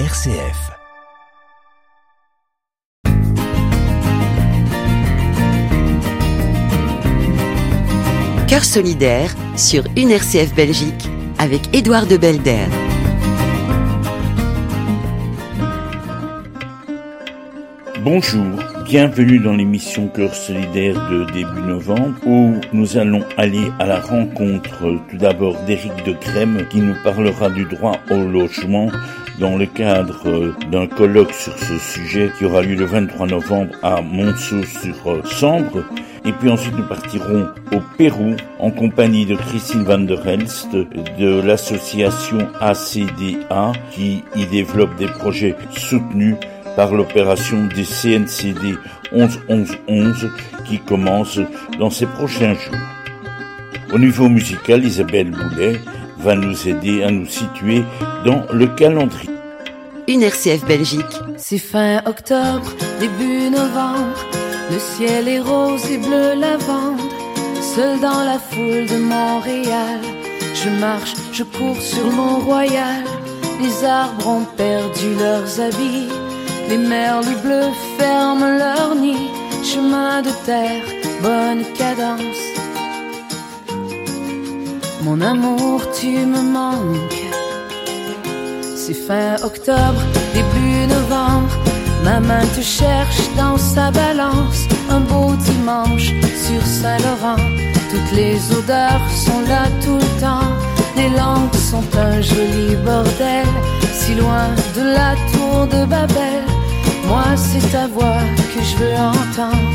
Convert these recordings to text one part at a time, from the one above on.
RCF. Cœur solidaire sur une RCF Belgique avec Édouard de Belder. Bonjour, bienvenue dans l'émission Cœur solidaire de début novembre où nous allons aller à la rencontre tout d'abord d'Éric de Crème qui nous parlera du droit au logement dans le cadre d'un colloque sur ce sujet qui aura lieu le 23 novembre à Monceau-sur-Sambre. Et puis ensuite nous partirons au Pérou en compagnie de Christine Van der Helst de l'association ACDA qui y développe des projets soutenus par l'opération des CNCD 11-11-11 qui commence dans ces prochains jours. Au niveau musical, Isabelle Boulet va nous aider à nous situer dans le calendrier. Une RCF Belgique. C'est fin octobre, début novembre, le ciel est rose et bleu lavande. Seul dans la foule de Montréal, je marche, je cours sur le Mont Royal. Les arbres ont perdu leurs habits. Les merles bleus ferment leur nid, chemin de terre, bonne cadence. Mon amour, tu me manques. C'est fin octobre, début novembre. Ma main te cherche dans sa balance. Un beau dimanche sur Saint-Laurent. Toutes les odeurs sont là tout le temps. Les langues sont un joli bordel. Si loin de la tour de Babel. Moi, c'est ta voix que je veux entendre.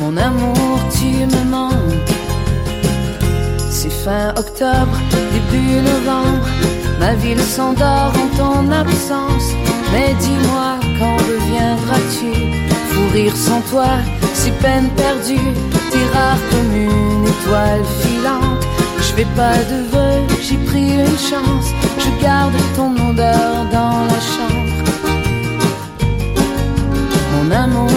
Mon amour, tu me manques. Fin octobre, début novembre. Ma ville s'endort en ton absence. Mais dis-moi, quand reviendras-tu? Pour rire sans toi, c'est peine perdue. T'es rare comme une étoile filante. Je fais pas de vœux, j'ai pris une chance. Je garde ton odeur dans la chambre. Mon amour,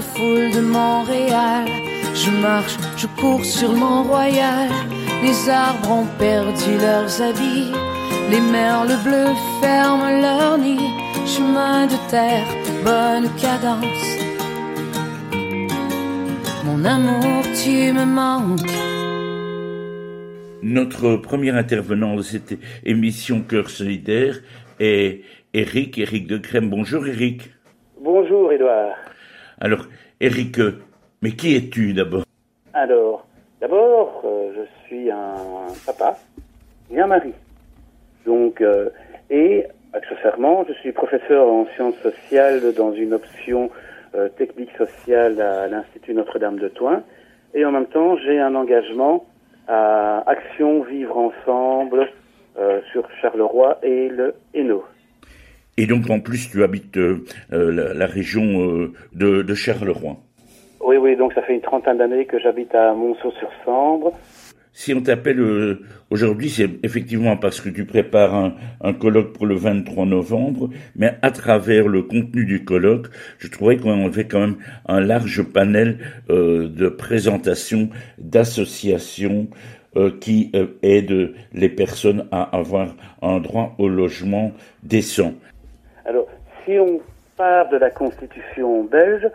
la foule de Montréal. Je marche, je cours sur Mont-Royal. Les arbres ont perdu leurs habits. Les merles bleus ferment leur nid. Chemin de terre, bonne cadence. Mon amour, tu me manques. Notre premier intervenant de cette émission Cœur solidaire est Eric, Eric de Crème. Bonjour Eric. Bonjour Edouard. Alors Eric, euh, mais qui es-tu d'abord? Alors, d'abord, euh, je suis un papa et un mari. Donc, euh, et accessoirement, je suis professeur en sciences sociales dans une option technique sociale à l'Institut Notre-Dame de Toin. Et en même temps, j'ai un engagement à Action Vivre Ensemble sur Charleroi et le Hainaut. Et donc en plus tu habites euh, euh, la, la région euh, de, de Charleroi. Oui, oui, donc ça fait une trentaine d'années que j'habite à Monceau-sur-Sambre. si on t'appelle aujourd'hui, c'est effectivement parce que tu prépares un, un, colloque pour le 23 novembre, mais à travers le contenu du colloque, je trouvais qu'on avait quand même un large panel euh, de présentations d'associations euh, qui euh, aident les personnes à avoir un droit au logement décent. Alors, si on part de la Constitution belge,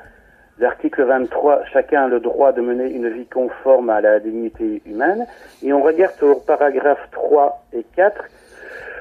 L'article 23, chacun a le droit de mener une vie conforme à la dignité humaine. Et on regarde au paragraphe 3 et 4,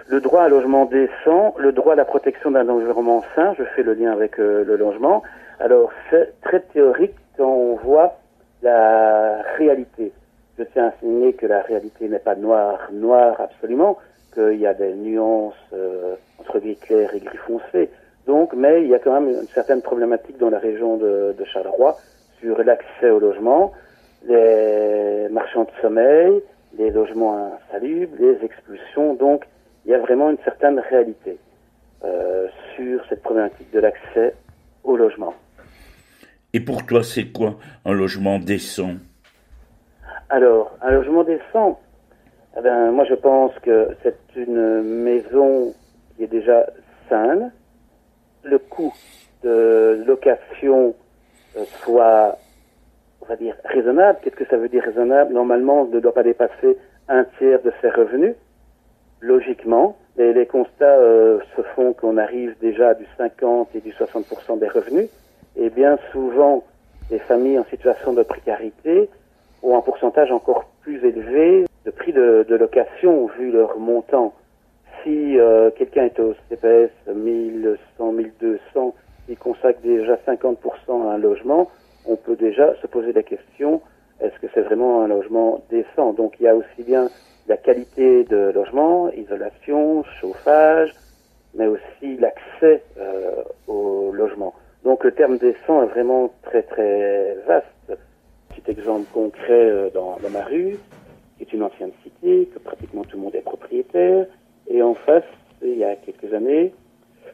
le droit à logement décent, le droit à la protection d'un environnement sain, je fais le lien avec euh, le logement. Alors c'est très théorique quand on voit la réalité. Je tiens à signer que la réalité n'est pas noire, noire absolument, qu'il y a des nuances euh, entre gris clair et gris foncé. Donc, mais il y a quand même une certaine problématique dans la région de, de Charleroi sur l'accès au logement, les marchands de sommeil, les logements insalubres, les expulsions. Donc, il y a vraiment une certaine réalité euh, sur cette problématique de l'accès au logement. Et pour toi, c'est quoi un logement décent? Alors, un logement décent, eh ben, moi je pense que c'est une maison qui est déjà saine, le coût de location euh, soit, on va dire, raisonnable. Qu'est-ce que ça veut dire raisonnable? Normalement, on ne doit pas dépasser un tiers de ses revenus, logiquement. Et les constats euh, se font qu'on arrive déjà du 50 et du 60% des revenus. Et bien souvent, les familles en situation de précarité ont un pourcentage encore plus élevé de prix de, location vu leur montant si euh, quelqu'un est au CPS 1100, 1200, il consacre déjà 50% à un logement, on peut déjà se poser la question, est-ce que c'est vraiment un logement décent? Donc il y a aussi bien la qualité de logement, isolation, chauffage, mais aussi l'accès euh, au logement. Donc le terme décent est vraiment très très vaste. Petit exemple concret euh, dans ma rue, qui est une ancienne cité, que pratiquement tout le monde est propriétaire, et en face, il y a quelques années,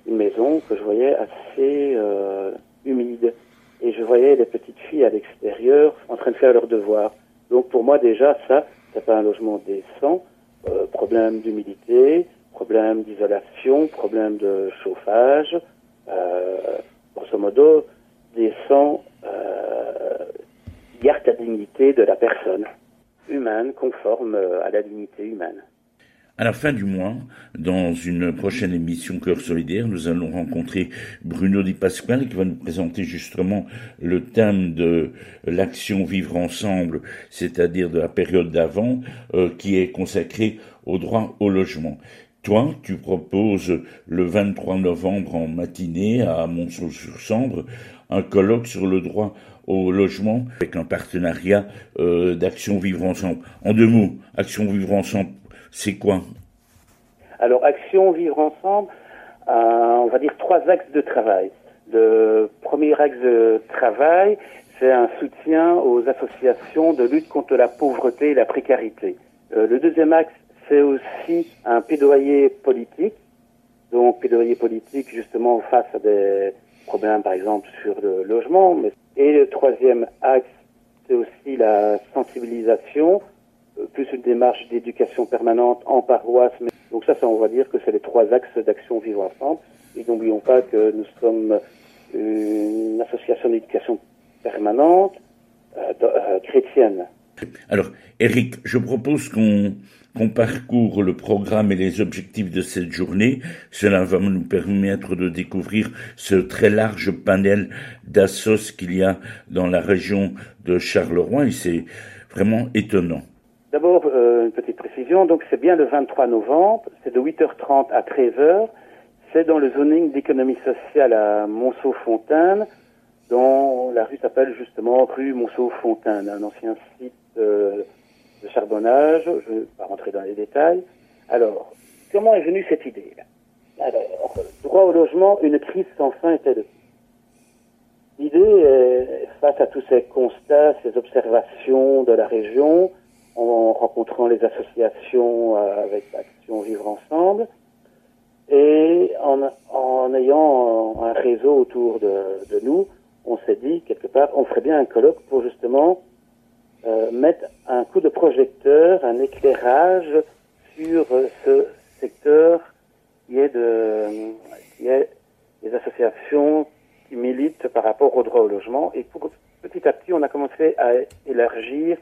une maison que je voyais assez euh, humide. Et je voyais les petites filles à l'extérieur en train de faire leurs devoirs. Donc pour moi déjà, ça, c'est pas un logement décent. Euh, problème d'humidité, problème d'isolation, problème de chauffage. Euh, grosso modo, décent, garde la dignité de la personne humaine, conforme euh, à la dignité humaine. À la fin du mois, dans une prochaine émission Cœur solidaire, nous allons rencontrer Bruno Di Pasquale qui va nous présenter justement le thème de l'action vivre ensemble, c'est-à-dire de la période d'avant, euh, qui est consacrée au droit au logement. Toi, tu proposes le 23 novembre en matinée à Monceau-sur-Sambre un colloque sur le droit au logement avec un partenariat euh, d'Action Vivre Ensemble. En deux mots, Action Vivre Ensemble, c'est quoi? Alors, Action Vivre Ensemble, on va dire trois axes de travail. Le premier axe de travail, c'est un soutien aux associations de lutte contre la pauvreté et la précarité. Euh, le deuxième axe, c'est aussi un plaidoyer politique. Donc, plaidoyer politique justement face à des problèmes, par exemple, sur le logement. Et le troisième axe, c'est aussi la sensibilisation euh, plus une démarche d'éducation permanente en paroisse. Donc ça, ça, on va dire que c'est les trois axes d'action vivre ensemble. Et n'oublions pas que nous sommes une association d'éducation permanente euh, euh, chrétienne. Alors, Eric, je propose qu'on parcourt le programme et les objectifs de cette journée. Cela va nous permettre de découvrir ce très large panel d'assos qu'il y a dans la région de Charleroi et c'est vraiment étonnant. D'abord, euh, une petite précision. Donc, c'est bien le 23 novembre. C'est de 8h30 à 13h. C'est dans le zoning d'économie sociale à Monceau-Fontaine, dont la rue s'appelle justement rue Monceau-Fontaine, un ancien site euh, de charbonnage. Je ne vais pas rentrer dans les détails. Alors, comment est venue cette idée? Alors, droit au logement, une crise sans fin était L'idée, face à tous ces constats, ces observations de la région, en rencontrant les associations euh, avec Action Vivre Ensemble et en, ayant un réseau autour de nous, on s'est dit quelque part, on ferait bien un colloque pour justement euh, un coup de projecteur, un éclairage sur ce secteur qui est, de, qui est des associations qui militent par rapport au droit au logement. Et petit à petit, on a commencé à élargir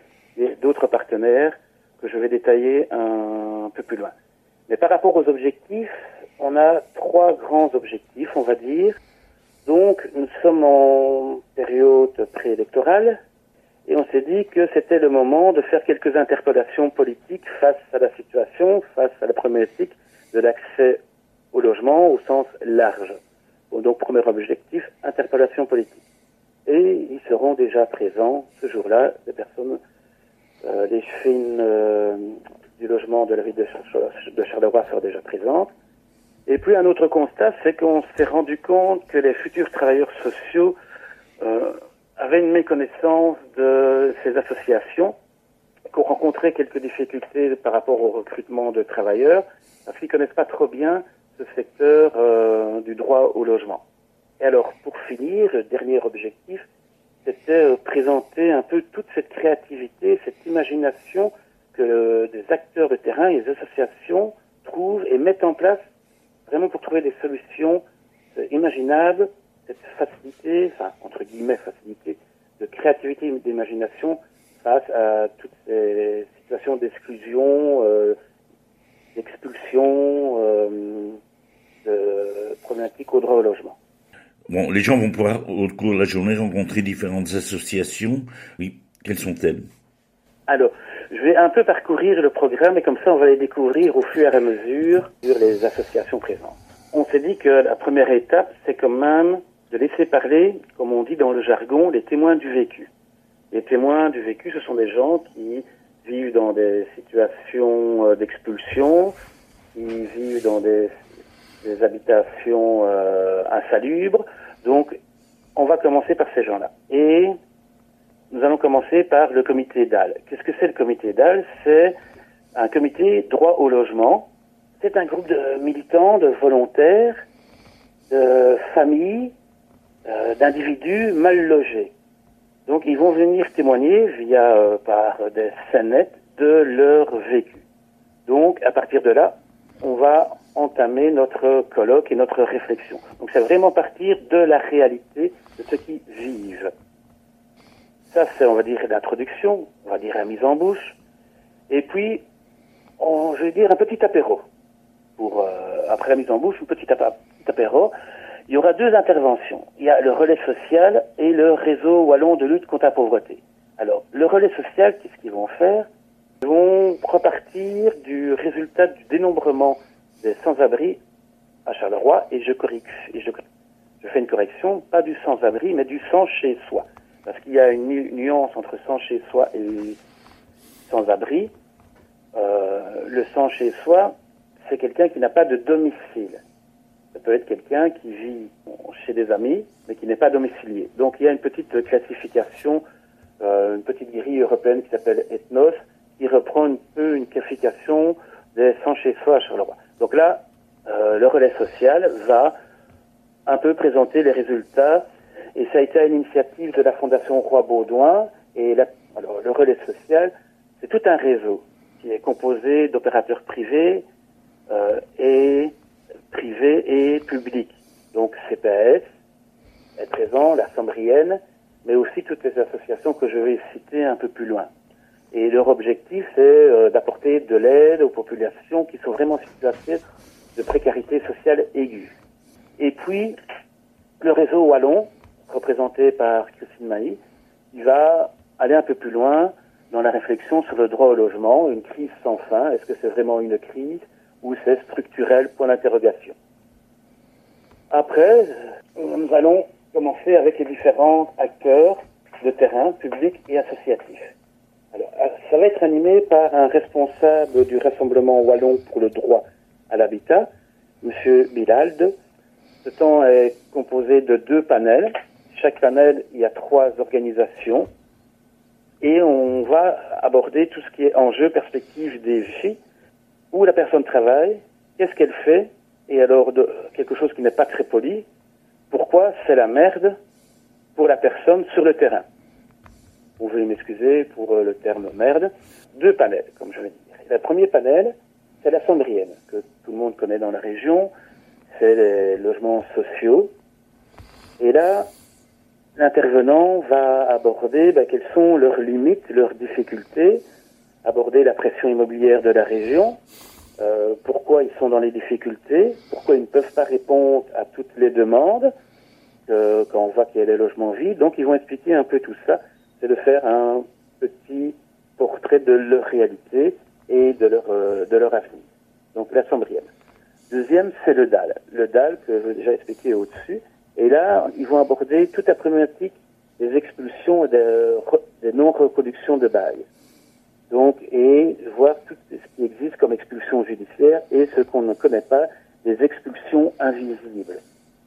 d'autres partenaires que je vais détailler un peu plus loin. Mais par rapport aux objectifs, on a trois grands objectifs, on va dire. Donc, nous sommes en période préélectorale et on s'est dit que c'était le moment de faire quelques interpellations politiques face à la situation, face à la problématique de l'accès au logement au sens large. Donc, premier objectif, interpellation politique. Et ils seront déjà présents ce jour-là, les personnes, euh, les fines euh, du logement de la ville de, de Charleroi seront déjà présentes. Et puis un autre constat, c'est qu'on s'est rendu compte que les futurs travailleurs sociaux euh, avaient une méconnaissance de ces associations, qu'on rencontrait quelques difficultés par rapport au recrutement de travailleurs, parce qu'ils connaissent pas trop bien ce secteur euh, du droit au logement. Et alors, pour finir, le dernier objectif, c'était euh, présenter un peu toute cette créativité, cette imagination que des acteurs de terrain et des associations trouvent et mettent en place vraiment pour trouver des solutions euh, imaginables, cette facilité, guillemets, facilité, de créativité et d'imagination face à toutes ces situations d'exclusion, euh, d'expulsion, euh, de problématiques au droit au logement. Bon, les gens vont pouvoir, au cours de la journée, rencontrer différentes associations. Oui, quelles sont-elles? Alors, je vais un peu parcourir le programme et comme ça on va les découvrir au fur et à mesure sur les associations présentes. On s'est dit que la première étape, c'est quand même de laisser parler, comme on dit dans le jargon, les témoins du vécu. Les témoins du vécu, ce sont des gens qui vivent dans des situations euh, d'expulsion, qui vivent dans des, habitations euh, insalubres. Donc, on va commencer par ces gens-là. Et nous allons commencer par le comité DAL. Qu'est-ce que c'est le comité DAL? C'est un comité droit au logement. C'est un groupe de militants, de volontaires, de familles, euh, d'individus mal logés. Donc ils vont venir témoigner via euh, par des scénettes de leur vécu. Donc à partir de là, on va entamer notre colloque et notre réflexion. Donc c'est vraiment partir de la réalité de ceux qui vivent. Ça, c'est, on va dire, l'introduction, on va dire la mise en bouche. Et puis, on, je vais dire un petit apéro. Pour, euh, après la mise en bouche, un petit apéro. Il y aura deux interventions. Il y a le relais social et le réseau wallon de lutte contre la pauvreté. Alors, le relais social, qu'est-ce qu'ils vont faire? Ils vont repartir du résultat du dénombrement des sans-abri à Charleroi et je corrige, je fais une correction, pas du sans-abri, mais du sans chez soi parce qu'il y a une nuance entre sans chez soi et sans-abri. Euh, le sans chez soi, c'est quelqu'un qui n'a pas de domicile. Ça peut être quelqu'un qui vit chez des amis, mais qui n'est pas domicilié. Donc il y a une petite classification, euh, une petite grille européenne qui s'appelle Ethnos, qui reprend un peu une classification des sans chez soi à Charleroi. Donc là, euh, le relais social va un peu présenter les résultats et ça a été à l'initiative de la Fondation Roi Baudouin. Et alors, le relais social, c'est tout un réseau qui est composé d'opérateurs privés euh, et privés et publics. Donc CPS est présent, la Sambrienne, mais aussi toutes les associations que je vais citer un peu plus loin. Et leur objectif, c'est euh, d'apporter de l'aide aux populations qui sont vraiment situées de précarité sociale aiguë. Et puis, le réseau Wallon, représenté par Christine Maï, il va aller un peu plus loin dans la réflexion sur le droit au logement, une crise sans fin. Est-ce que c'est vraiment une crise? Ou c'est structurel Point d'interrogation. Après, nous allons commencer avec les différents acteurs de terrain, publics et associatifs. Alors, ça va être animé par un responsable du Rassemblement Wallon pour le droit à l'habitat, M. Bilald. Ce temps est composé de deux panels chaque panel, il y a trois organisations. Et on va aborder tout ce qui est enjeu, perspective des vies, où la personne travaille, qu'est-ce qu'elle fait, et alors quelque chose qui n'est pas très poli, pourquoi c'est la merde pour la personne sur le terrain. on veut m'excuser pour le terme merde, deux panels, comme je vais dire. Le premier panel, c'est la Cendrienne, que tout le monde connaît dans la région. C'est les logements sociaux. Et là, l'intervenant va aborder ben, quelles sont leurs limites, leurs difficultés, aborder la pression immobilière de la région, euh, pourquoi ils sont dans les difficultés, pourquoi ils ne peuvent pas répondre à toutes les demandes euh, quand on voit qu'il y a des logements vides. Donc ils vont expliquer un peu tout ça, c'est de faire un petit portrait de leur réalité et de leur, euh, de leur avenir. Donc la Cendrienne. Deuxième, c'est le DAL. Le DAL que je vais déjà expliqué au-dessus. Et là, ils vont aborder toute la problématique des expulsions et des, des non-reproductions de bail. Donc, et voir tout ce qui existe comme expulsion judiciaire et ce qu'on ne connaît pas, des expulsions invisibles.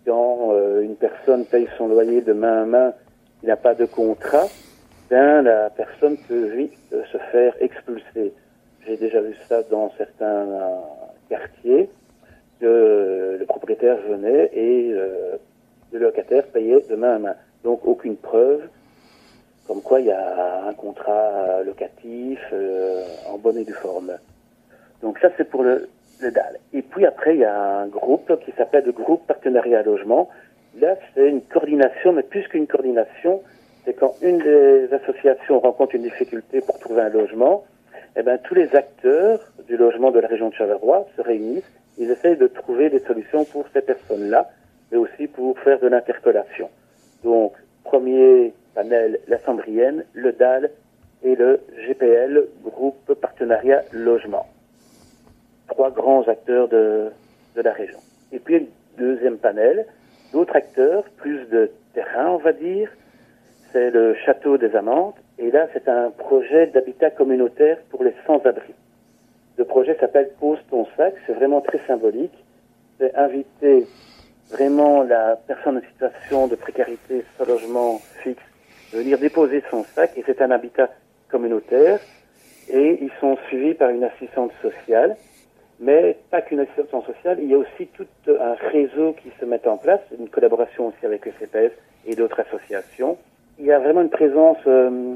Quand euh, une personne paye son loyer de main à main, il n'a pas de contrat, ben la personne peut vite euh, se faire expulser. J'ai déjà vu ça dans certains euh, quartiers, que le propriétaire venait et le locataire payait de main à main. Donc aucune preuve, comme quoi il y a un contrat locatif euh, en bonne et due forme. Donc ça c'est pour le, le DAL. Et puis après il y a un groupe qui s'appelle le groupe partenariat logement. Là c'est une coordination, mais plus qu'une coordination, c'est quand une des associations rencontre une difficulté pour trouver un logement, eh ben tous les acteurs du logement de la région de Charleroi se réunissent, ils essayent de trouver des solutions pour ces personnes-là, mais aussi pour faire de l'interpellation. Donc premier panel La Cendrienne, le DAL et le GPL, Groupe Partenariat Logement. Trois grands acteurs de, de la région. Et puis, deuxième panel, d'autres acteurs, plus de terrain, on va dire. C'est le Château des Amantes. Et là, c'est un projet d'habitat communautaire pour les sans-abri. Le projet s'appelle Pose ton sac. C'est vraiment très symbolique. C'est inviter vraiment la personne en situation de précarité sans logement fixe venir déposer son sac et c'est un habitat communautaire et ils sont suivis par une assistante sociale. Mais pas qu'une assistante sociale, il y a aussi tout un réseau qui se met en place, une collaboration aussi avec le CPS et d'autres associations. Il y a vraiment une présence, euh,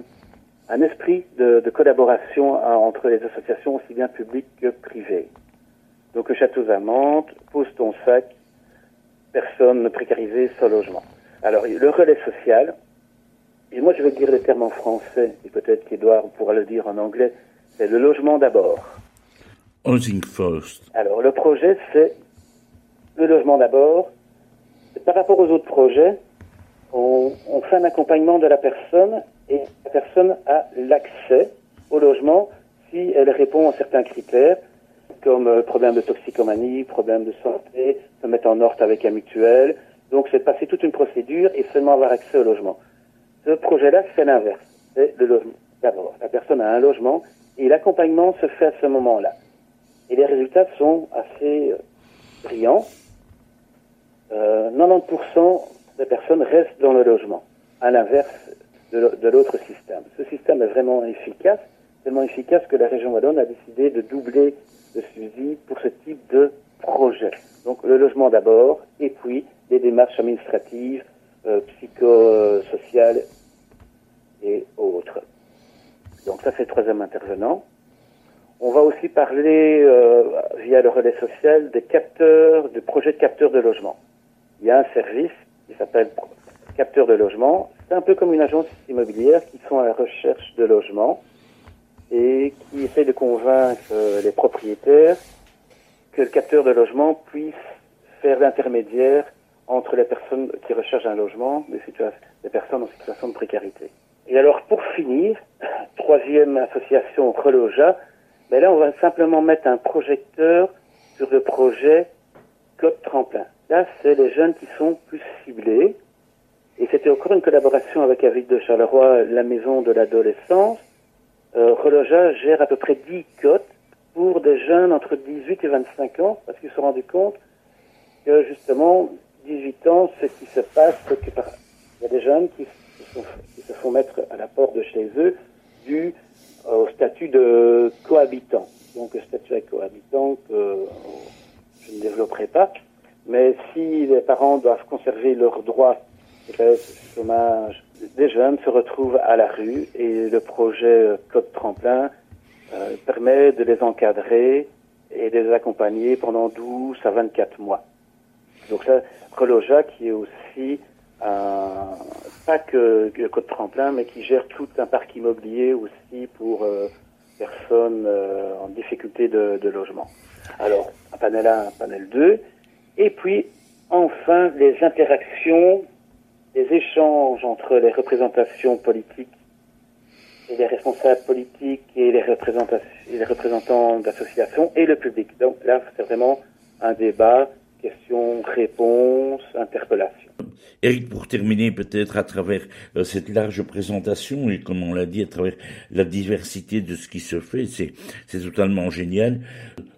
un esprit de, collaboration hein, entre les associations aussi bien publiques que privées. Donc Château Zamante, pose ton sac, personne précarisée sans logement. Alors le relais social, et moi, je vais dire les termes en français, et peut-être qu'Edouard pourra le dire en anglais. C'est le logement d'abord. Housing first. Alors, le projet, c'est le logement d'abord. Par rapport aux autres projets, on, on, fait un accompagnement de la personne et la personne a l'accès au logement si elle répond à certains critères, comme euh, problème de toxicomanie, problème de santé, se mettre en ordre avec un mutuel. Donc, c'est de passer toute une procédure et seulement avoir accès au logement. Ce projet-là fait l'inverse. C'est le logement. D'abord, la personne a un logement et l'accompagnement se fait à ce moment-là. Et les résultats sont assez euh, brillants. Euh, 90% des personnes restent dans le logement, à l'inverse de l'autre système. Ce système est vraiment efficace, tellement efficace que la région Wallonne a décidé de doubler le suivi pour ce type de projet. Donc le logement d'abord, et puis les démarches administratives, euh, psychosociales et autres. Donc ça, c'est le troisième intervenant. On va aussi parler, euh, via le relais social, des capteurs, de projets de capteurs de logement. Il y a un service qui s'appelle capteur de logement. C'est un peu comme une agence immobilière qui sont à la recherche de logement et qui essaie de convaincre euh, les propriétaires que le capteur de logement puisse faire l'intermédiaire entre les personnes qui recherchent un logement, les personnes en situation de précarité. Et alors, pour finir, troisième association Reloja, ben là, on va simplement mettre un projecteur sur le projet Code Tremplin. Là, c'est les jeunes qui sont plus ciblés. Et c'était encore une collaboration avec la ville de Charleroi, la maison de l'adolescence. Euh, Reloja gère à peu près 10 cotes pour des jeunes entre 18 et 25 ans, parce qu'ils se sont rendus compte que justement, 18 ans, ce qui se passe, c'est y a des jeunes qui qui se font mettre à la porte de chez eux dû au statut de cohabitant. Donc le statut de cohabitant que je ne développerai pas, mais si les parents doivent conserver leurs droits, chômage, des jeunes se retrouvent à la rue et le projet Code Tremplin permet de les encadrer et de les accompagner pendant 12 à 24 mois. Donc ça, Reloja qui est aussi un, pas que le Code Tremplin, mais qui gère tout un parc immobilier aussi pour personnes en difficulté de, logement. Alors, un panel 1, un panel 2, et puis enfin les interactions, les échanges entre les représentations politiques et les responsables politiques et les, les représentants d'associations et le public. Donc là, c'est vraiment un débat, questions, réponses, interpellations. Eric, pour terminer peut-être à travers euh, cette large présentation et comme on l'a dit, à travers la diversité de ce qui se fait, c'est, totalement génial.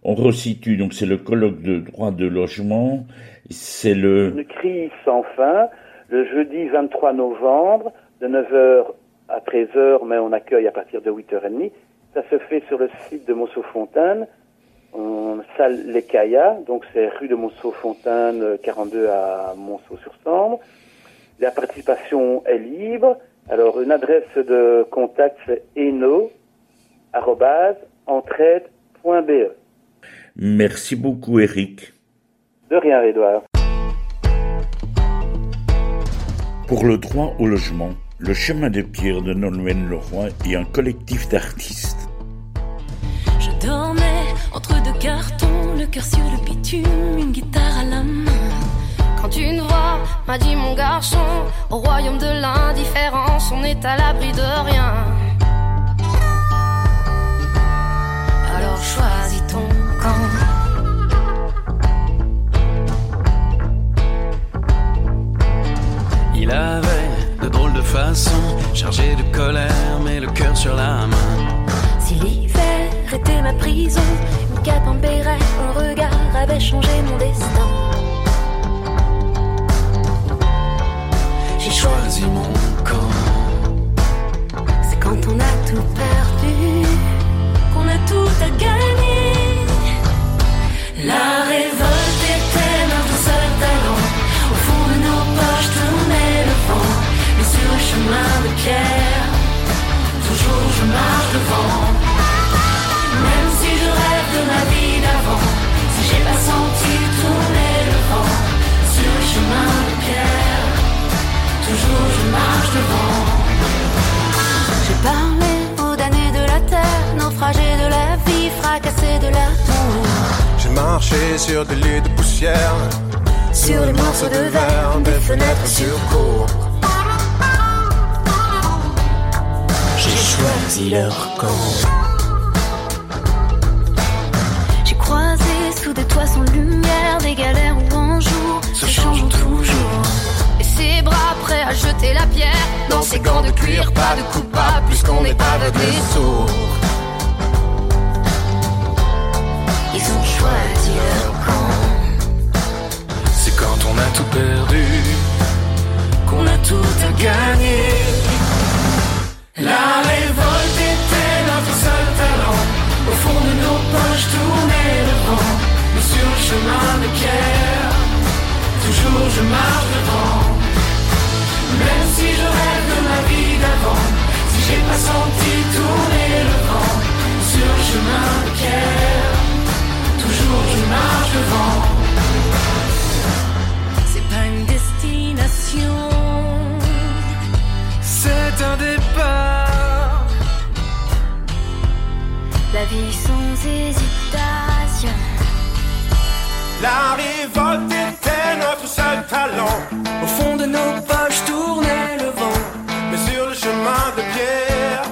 On resitue, donc c'est le colloque de droit de logement, c'est le... Une crise sans fin, le jeudi 23 novembre, de 9h à 13h, mais on accueille à partir de 8h30. Ça se fait sur le site de Monceau-Fontaine, en salle Les Caillas, donc c'est rue de Monceau-Fontaine, 42 à Monceau-sur-Sambre. La participation est libre. Alors, une adresse de contact, c'est eno.entraide.be. Merci beaucoup, Eric. De rien, Edouard. Pour le droit au logement, le chemin de pierre de Nolwenn Leroy et un collectif d'artistes. Entre deux cartons, le cœur sur le bitume, une guitare à la main. Quand une voix m'a dit mon garçon, au royaume de l'indifférence, on est à l'abri de rien. Alors choisis ton camp. Il avait de drôles de façon, chargé de colère, mais le cœur sur la main. Si l'hiver était ma prison, béret, un regard avait changé mon destin. J'ai choisi mon camp. C'est quand on a tout perdu qu'on a tout à gagner. La révolte était notre seul talent. Au fond de nos poches tournait le vent. Mais sur le chemin de pierre, toujours je marche devant. Senti tourner le vent. Sur le chemin de pierre, toujours je marche devant. J'ai parlé aux damnés de la terre, naufragés de la vie, fracassés de l'amour. J'ai marché sur des lits de poussière, Sur les morceaux de verre des fenêtres sur cour. J'ai choisi leur camp. Sous des toits sans lumière, des galères où un jour se changeons toujours. Et ses bras prêts à jeter la pierre dans ses gants de cuir, pas de coupable puisqu'on n'est pas des sourds. Ils ont choisi leur camp. C'est quand on a tout perdu qu'on a tout à gagner. La révolte était notre seul talent. Au fond de nos poches tournait le vent. Sur le chemin de pierre, toujours je marche devant. Même si je rêve de ma vie d'avant, si j'ai pas senti tourner le vent. Sur le chemin de pierre, toujours je marche devant. C'est pas une destination, C'est un départ. la vie sans hésitation. La révolte était notre seul talent. Au fond de nos poches tournait le vent. Mais sur le chemin de pierre,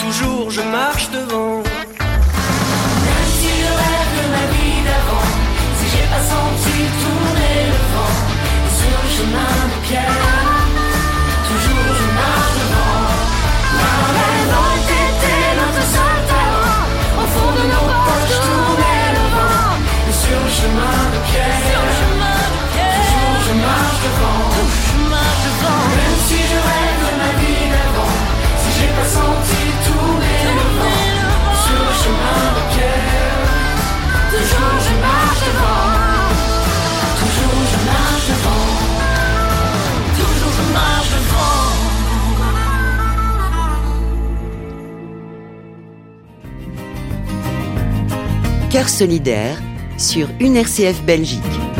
toujours je marche devant. Même si je rêve de ma vie d'avant, si j'ai pas senti tourner le vent, sur le chemin de pierre. Solidaire sur une RCF Belgique.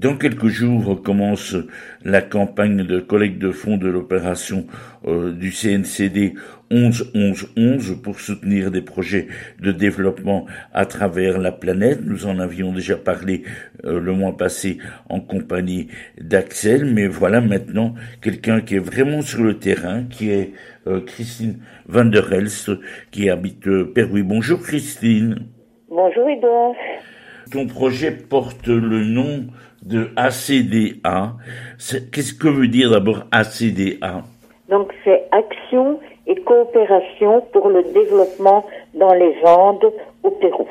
Dans quelques jours commence la campagne de collecte de fonds de l'opération euh, du CNCD 11-11-11 pour soutenir des projets de développement à travers la planète. Nous en avions déjà parlé euh, le mois passé en compagnie d'Axel, mais voilà maintenant quelqu'un qui est vraiment sur le terrain, qui est euh, Christine Van der Elst, qui habite Pérou. Bonjour Christine. Bonjour Edouard. Ton projet porte le nom de ACDA. Qu'est-ce que veut dire d'abord ACDA Donc c'est Action et Coopération pour le développement dans les Andes au Pérou.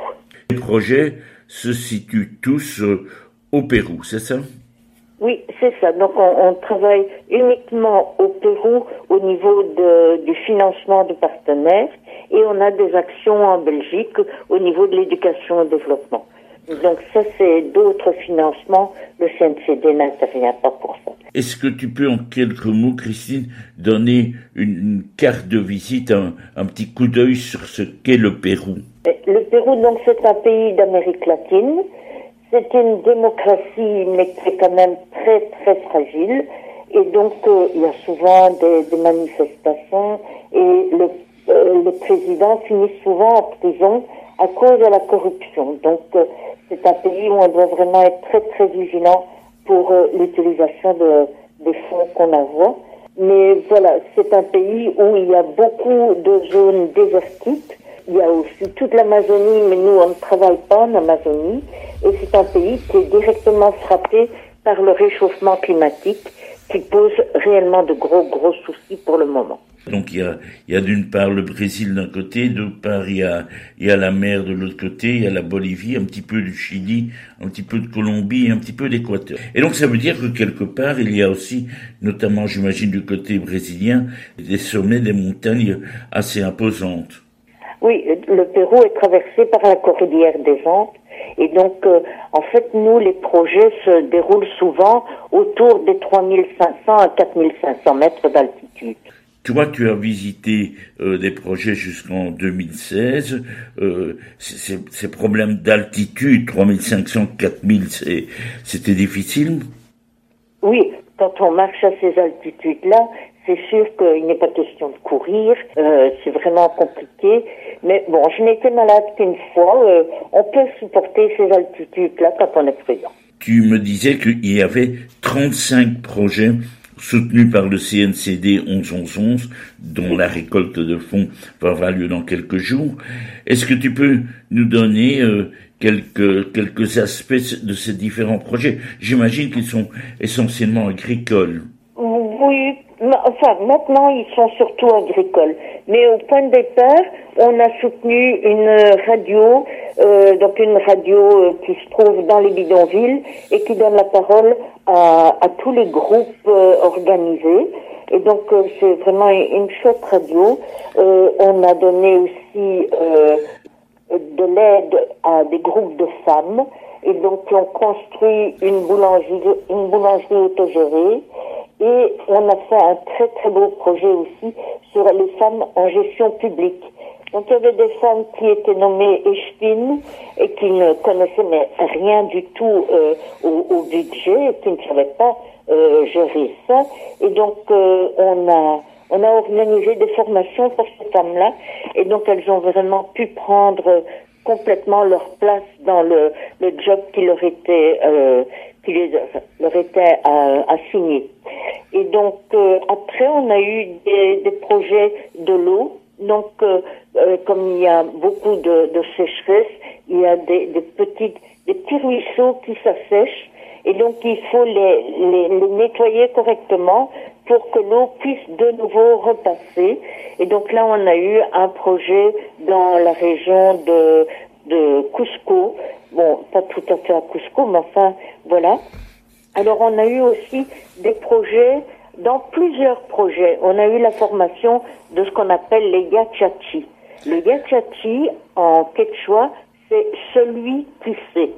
Les projets se situent tous euh, au Pérou, c'est ça? Oui, c'est ça. Donc on, on, travaille uniquement au Pérou au niveau de, du financement de partenaires et on a des actions en Belgique au niveau de l'éducation et développement. Donc ça, c'est d'autres financements. Le CNCD n'intervient pas pour ça. Est-ce que tu peux en quelques mots, Christine, donner une, carte de visite, un, un petit coup d'œil sur ce qu'est le Pérou? Le Pérou, donc, c'est un pays d'Amérique latine. C'est une démocratie, mais qui est quand même très, très fragile. Et donc, euh, il y a souvent des, des manifestations et le, euh, le président finit souvent en prison à cause de la corruption. Donc, euh, c'est un pays où on doit vraiment être très très vigilant pour euh, l'utilisation de, des fonds qu'on envoie. Mais voilà, c'est un pays où il y a beaucoup de zones désertiques. Il y a aussi toute l'Amazonie, mais nous, on ne travaille pas en Amazonie. Et c'est un pays qui est directement frappé par le réchauffement climatique qui pose réellement de gros, gros soucis pour le moment. Donc il y a, d'une part le Brésil d'un côté, d'autre part il y a, il y a la mer de l'autre côté, il y a la Bolivie, un petit peu du Chili, un petit peu de Colombie et un petit peu d'Équateur. Et donc ça veut dire que quelque part il y a aussi, notamment j'imagine du côté brésilien, des sommets, des montagnes assez imposantes. Oui, le Pérou est traversé par la cordillère des Andes. Et donc, euh, en fait, nous, les projets se déroulent souvent autour des 3500 à 4500 mètres d'altitude. Toi, tu as visité euh, des projets jusqu'en 2016. Euh, ces problèmes d'altitude, 3500, 4000, c'était difficile? Oui, quand on marche à ces altitudes-là, c'est sûr qu'il n'est pas question de courir, euh, c'est vraiment compliqué. Mais bon, je n'étais malade qu'une fois. Euh, on peut supporter ces altitudes-là quand on est prudent. Tu me disais qu'il y avait 35 projets soutenu par le CNCD 1111, dont la récolte de fonds va avoir lieu dans quelques jours. Est-ce que tu peux nous donner euh, quelques, quelques aspects de ces différents projets? J'imagine qu'ils sont essentiellement agricoles. Oui, enfin maintenant ils sont surtout agricoles. Mais au point de départ, on a soutenu une radio, euh, donc une radio euh, qui se trouve dans les bidonvilles et qui donne la parole à, à tous les groupes euh, organisés. Et donc c'est vraiment une chouette radio. on a donné aussi de l'aide à des groupes de femmes et donc ont construit une boulangerie, une boulangerie autogérée et on a fait un très très beau projet aussi sur les femmes en gestion publique. Donc il y avait des femmes qui étaient nommées échevines et qui ne connaissaient mais rien du tout euh, au, au, budget et qui ne savaient pas euh, gérer ça. Et donc euh, on a on a organisé des formations pour ces femmes-là et donc elles ont vraiment pu prendre complètement leur place dans le, le job qui leur était euh, qui leur était euh, assigné. Et donc euh, après on a eu des, des projets de l'eau. Donc euh, euh, comme il y a beaucoup de, de sécheresse, il y a des, des petites des petits ruisseaux qui s'assèchent et donc il faut les, les, les nettoyer correctement pour que l'eau puisse de nouveau repasser. Et donc là, on a eu un projet dans la région de, de Cusco. Bon, pas tout à fait à Cusco, mais enfin, voilà. Alors on a eu aussi des projets, dans plusieurs projets, on a eu la formation de ce qu'on appelle les yachachi. Le yachachi, en quechua, c'est celui qui sait.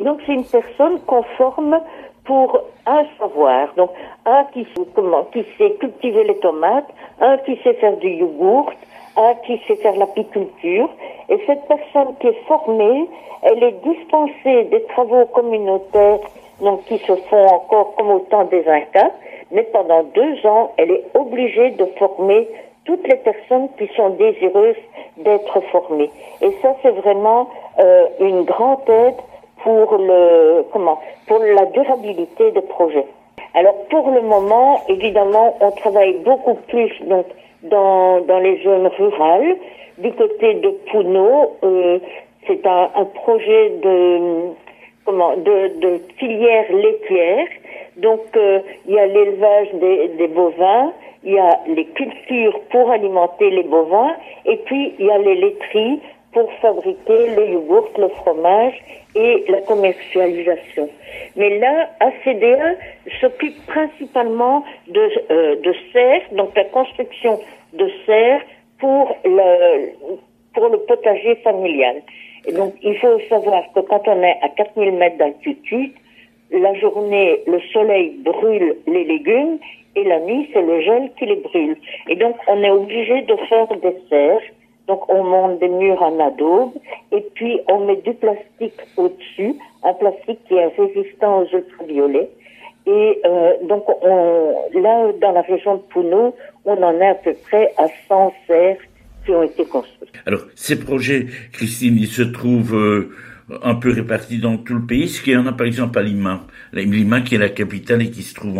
Donc c'est une personne qu'on forme pour un savoir. Donc, un qui, comment, qui sait cultiver les tomates, un qui sait faire du yogourt, un qui sait faire l'apiculture. Et cette personne qui est formée, elle est dispensée des travaux communautaires, donc qui se font encore comme au temps des Incas, mais pendant deux ans, elle est obligée de former toutes les personnes qui sont désireuses d'être formées. Et ça, c'est vraiment euh, une grande aide pour le comment pour la durabilité des projets. Alors pour le moment, évidemment, on travaille beaucoup plus donc dans, dans les zones rurales. Du côté de Puno, euh, c'est un, un, projet de comment de, de filière laitière. Donc euh, il y a l'élevage des, des bovins, il y a les cultures pour alimenter les bovins, et puis il y a les laiteries pour fabriquer le yogourt, le fromage et la commercialisation. Mais là, ACDA s'occupe principalement de, euh, de serres, donc la construction de serres pour le, pour le potager familial. Et donc, il faut savoir que quand on est à 4000 mètres d'altitude, la journée, le soleil brûle les légumes et la nuit, c'est le gel qui les brûle. Et donc, on est obligé de faire des serres donc on monte des murs en adobe et puis on met du plastique au-dessus, un plastique qui est résistant aux ultraviolets. Et euh, donc on, là, dans la région de Puno, on en est à peu près à 100 serres qui ont été construites. Alors ces projets, Christine, ils se trouvent euh, un peu répartis dans tout le pays. Est-ce qu'il y en a par exemple à Lima Lima qui est la capitale et qui se trouve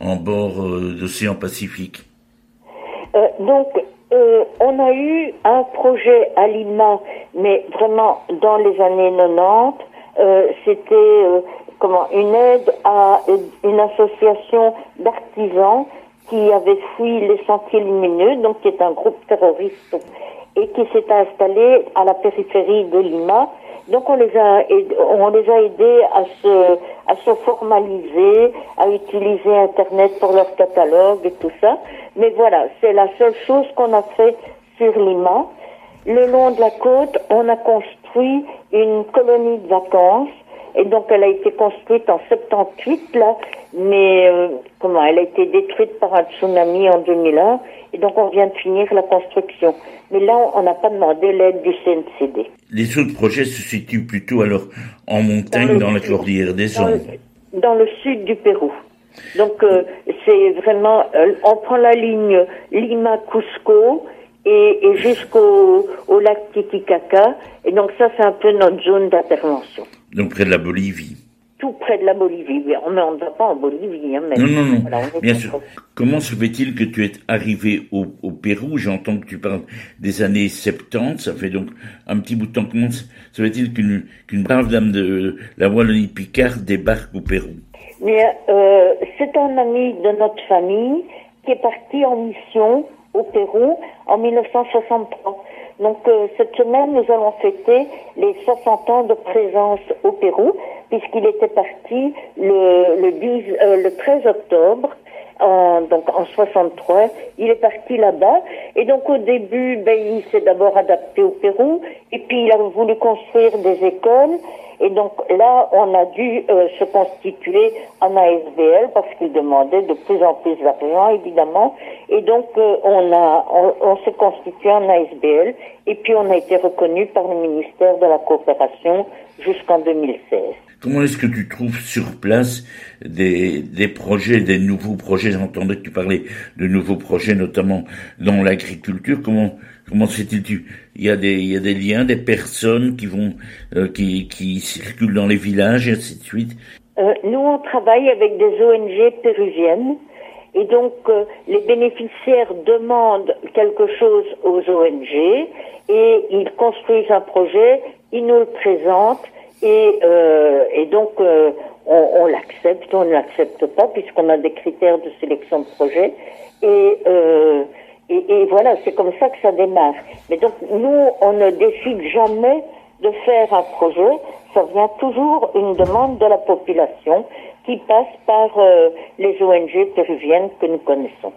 en, bord euh, d'océan Pacifique. Euh, donc euh, on a eu un projet à Lima, mais vraiment dans les années 90. Euh, C'était comment une aide à une association d'artisans qui avait fui les sentiers lumineux, donc qui est un groupe terroriste et qui s'est installé à la périphérie de Lima. Donc on les a aidés à se formaliser, à utiliser Internet pour leur catalogue et tout ça. Mais voilà, c'est la seule chose qu'on a fait sur Lima. Le long de la côte, on a construit une colonie de vacances. Et donc, elle a été construite en 78, là, mais euh, comment Elle a été détruite par un tsunami en 2001, et donc on vient de finir la construction. Mais là, on n'a pas demandé l'aide du CNCD. Les autres projets se situent plutôt alors en montagne, dans, la cordillère des Andes. Dans, le sud du Pérou. Donc euh, c'est vraiment, euh, on prend la ligne Lima-Cusco et, et jusqu'au au lac Titicaca. Et donc ça, c'est un peu notre zone d'intervention. Donc près de la Bolivie. Tout près de la Bolivie. Mais on ne va pas en Bolivie. Hein, non, non, non. Bien sûr. Comment se fait-il que tu es arrivé au, au Pérou J'entends que tu parles des années 70. Ça fait donc un petit bout de temps. Comment se fait-il qu'une qu'une brave dame de la Wallonie-Picard débarque au Pérou? Mais euh, c'est un ami de notre famille qui est parti en mission au Pérou en 1963. Donc euh, cette semaine, nous allons fêter les 60 ans de présence au Pérou, puisqu'il était parti le, le, 10, euh, le 13 octobre en, donc en 63, il est parti là-bas. Et donc au début, ben, il s'est d'abord adapté au Pérou, et puis il a voulu construire des écoles. Et donc là, on a dû euh, se constituer en ASBL parce qu'il demandait de plus en plus d'argent, évidemment. Et donc euh, on a, on, on s'est constitué en ASBL et puis on a été reconnu par le ministère de la coopération jusqu'en 2016. Comment est-ce que tu trouves sur place des, projets, des nouveaux projets? J'entendais que tu parlais de nouveaux projets, notamment dans l'agriculture. Comment comment fait-il? Il y a des liens, des personnes qui vont euh, qui qui circulent dans les villages et ainsi de suite? Euh, nous on travaille avec des ONG péruviennes et donc euh, les bénéficiaires demandent quelque chose aux ONG et ils construisent un projet, ils nous le présentent et, euh, et donc, euh, on, on l'accepte, on ne l'accepte pas, puisqu'on a des critères de sélection de projet. Et, euh, et, et, voilà, c'est comme ça que ça démarre. Mais donc, nous, on ne décide jamais de faire un projet. Ça vient toujours une demande de la population qui passe par euh, les ONG péruviennes que nous connaissons.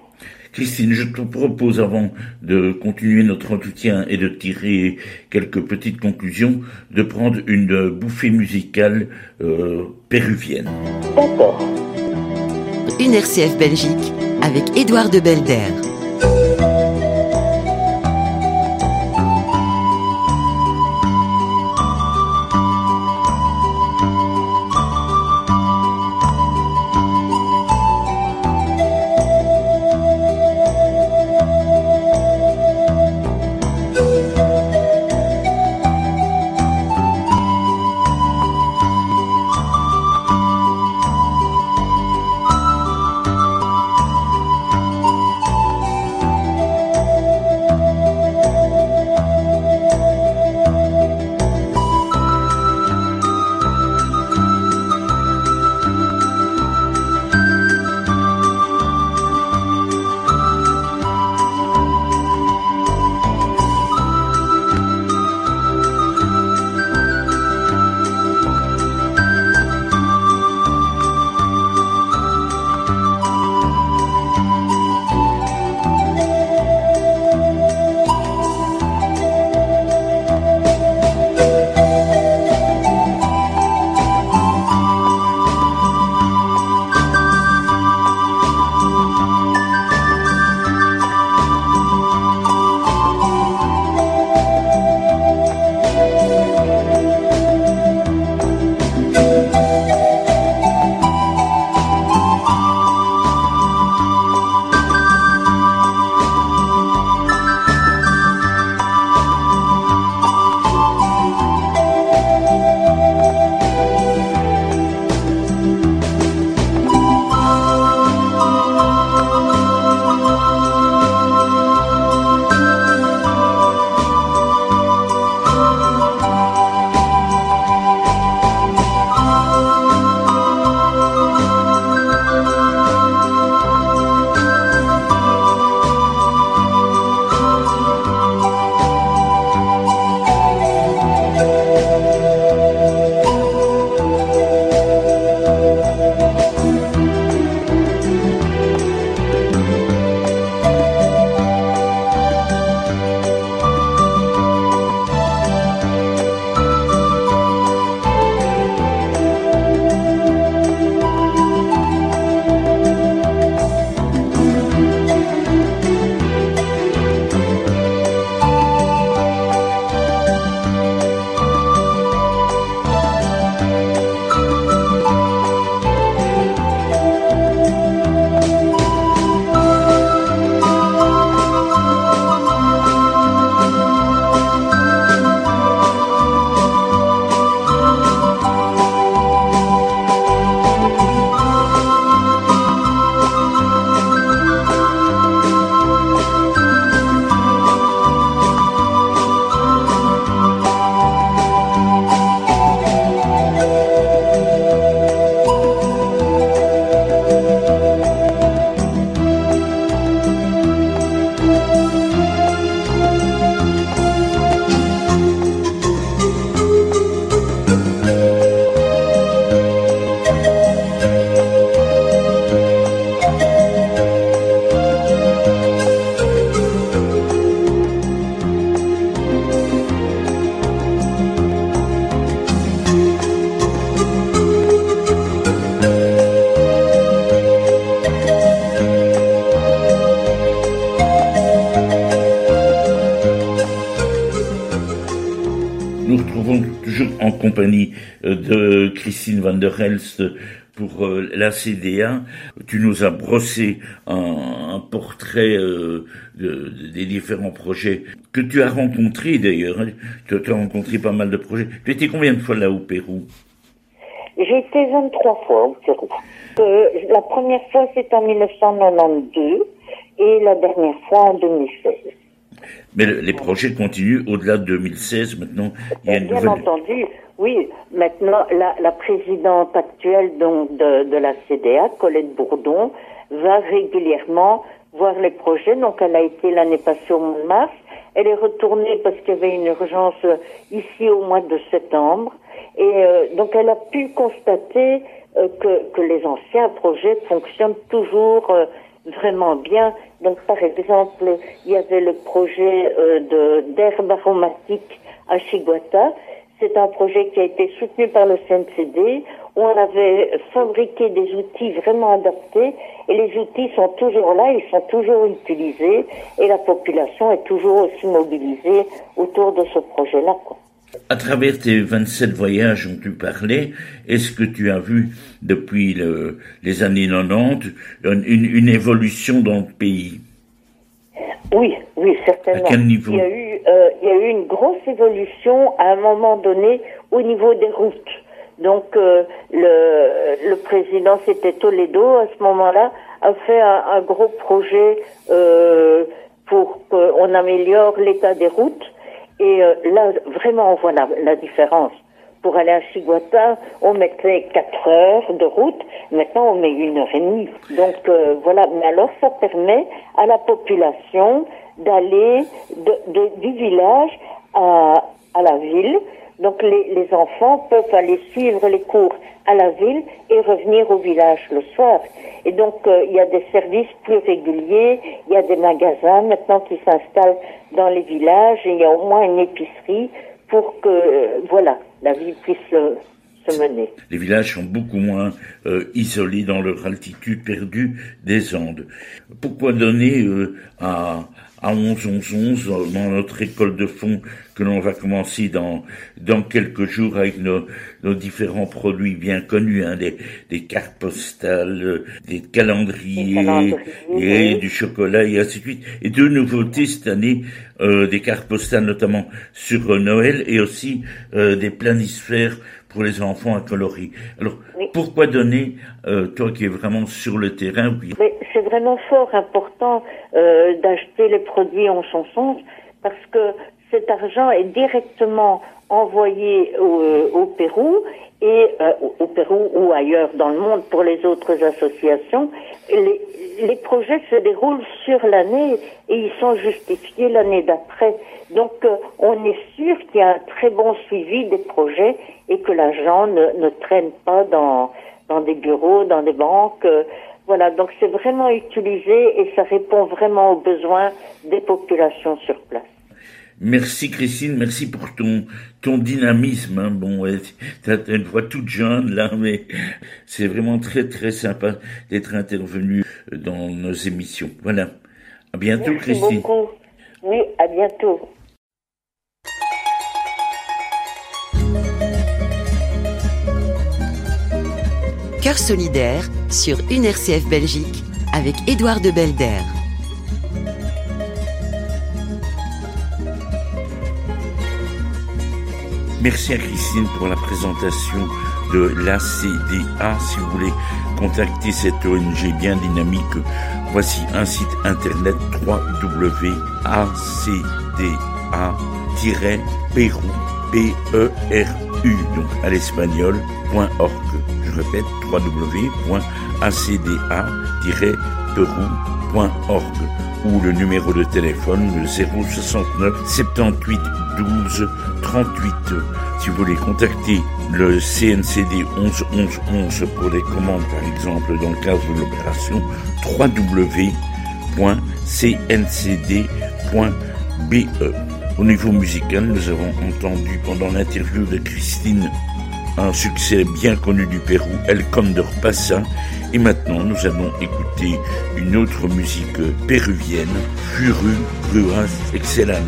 Christine, je te propose avant de continuer notre entretien et de tirer quelques petites conclusions, de prendre une bouffée musicale euh, péruvienne. D'accord. Une RCF Belgique avec Édouard de Belder. Van der Helst pour euh, la CDA. Tu nous as brossé un, portrait euh, des différents projets que tu as rencontrés d'ailleurs. Hein. Tu as rencontré pas mal de projets. Tu étais combien de fois là au Pérou? J'ai été 23 fois au Pérou. Euh, la première fois c'était en 1992 et la dernière fois en 2016. Mais les projets continuent au-delà de 2016 maintenant. Il y a une Bien entendu, oui, maintenant, la, la présidente actuelle donc de, la CDA, Colette Bourdon, va régulièrement voir les projets. Donc, elle a été l'année passée au mois de mars. Elle est retournée parce qu'il y avait une urgence ici au mois de septembre. Et euh, donc elle a pu constater euh, que, les anciens projets fonctionnent toujours euh, vraiment bien. Donc par exemple, il y avait le projet d'herbe aromatique à Chiguata. C'est un projet qui a été soutenu par le CNCD où on avait fabriqué des outils vraiment adaptés et les outils sont toujours là, ils sont toujours utilisés et la population est toujours aussi mobilisée autour de ce projet-là. À travers tes 27 voyages dont tu parlais, est-ce que tu as vu depuis le, les années 90 une, une, évolution dans le pays? Oui, oui, certainement. À quel niveau il y, a eu, euh, il y a eu une grosse évolution à un moment donné au niveau des routes. Donc euh, le, le président, c'était Toledo à ce moment-là, a fait un, un gros projet euh, pour qu'on améliore l'état des routes. Et euh, là, vraiment, on voit la, la, différence. Pour aller à Chiguata, on mettait 4 heures de route. Maintenant, on met une heure et demie. Donc euh, voilà. Mais alors, ça permet à la population d'aller du village à, à la ville donc les, les, enfants peuvent aller suivre les cours à la ville et revenir au village le soir. Et donc euh, il y a des services plus réguliers, il y a des magasins maintenant qui s'installent dans les villages il y a au moins une épicerie pour que euh, voilà la vie puisse euh, se mener. Les villages sont beaucoup moins isolés dans leur altitude perdue des Andes. Pourquoi donner à à 11 11 11 dans notre école de fond que l'on va commencer dans dans quelques jours avec nos, nos différents produits bien connus, hein, des, des cartes postales, des calendriers, et du chocolat et ainsi de suite. Et deux nouveautés cette année, euh, des cartes postales notamment sur euh, Noël et aussi euh, des planisphères pour les enfants à coloris. Alors, pourquoi donner, euh, toi qui es vraiment sur le terrain oui? C'est vraiment fort important euh, d'acheter les produits en son sens parce que cet argent est directement envoyé au, euh, au Pérou et euh, au Pérou ou ailleurs dans le monde pour les autres associations. Les, les projets se déroulent sur l'année et ils sont justifiés l'année d'après. Donc euh, on est sûr qu'il y a un très bon suivi des projets et que l'argent ne, ne traîne pas dans, dans des bureaux, dans des banques. Euh, voilà, donc c'est vraiment utilisé et ça répond vraiment aux besoins des populations sur place. Merci Christine, merci pour ton ton dynamisme. Hein. Bon, tu as une voix toute jeune là, mais c'est vraiment très très sympa d'être intervenu dans nos émissions. Voilà. À bientôt merci Christine. Beaucoup. Oui, à bientôt. Cœur solidaire sur une RCF Belgique avec Édouard de Belder. Merci à Christine pour la présentation de l'ACDA. Si vous voulez contacter cette ONG bien dynamique, voici un site internet www.acda-peru, P-E-R-U, donc à l'espagnol.org. Répète, www.acda-peru.org ou le numéro de téléphone le 069 78 12 38. Si vous voulez contacter le CNCD 11 11 11 pour des commandes par exemple dans le cadre de l'opération www.cncd.be. Au niveau musical, nous avons entendu pendant l'interview de Christine un succès bien connu du Pérou, El Condor Pasa, et maintenant nous allons écouter une autre musique péruvienne, Furu Ruas Excellente.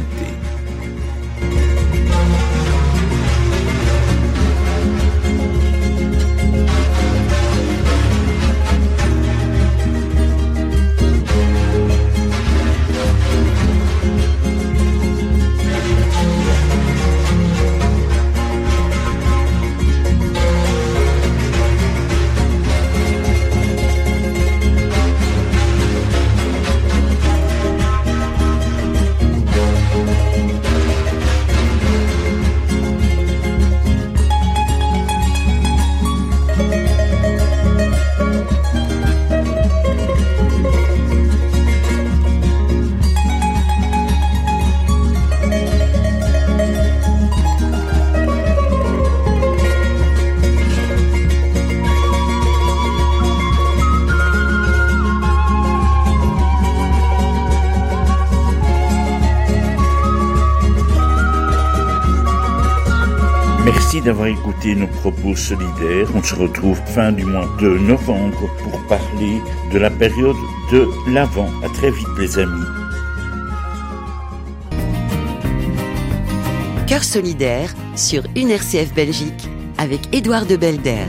D'avoir écouté nos propos solidaires. On se retrouve fin du mois de novembre pour parler de la période de l'Avent. À très vite les amis. Cœur solidaire sur une RCF Belgique avec Édouard de Belder.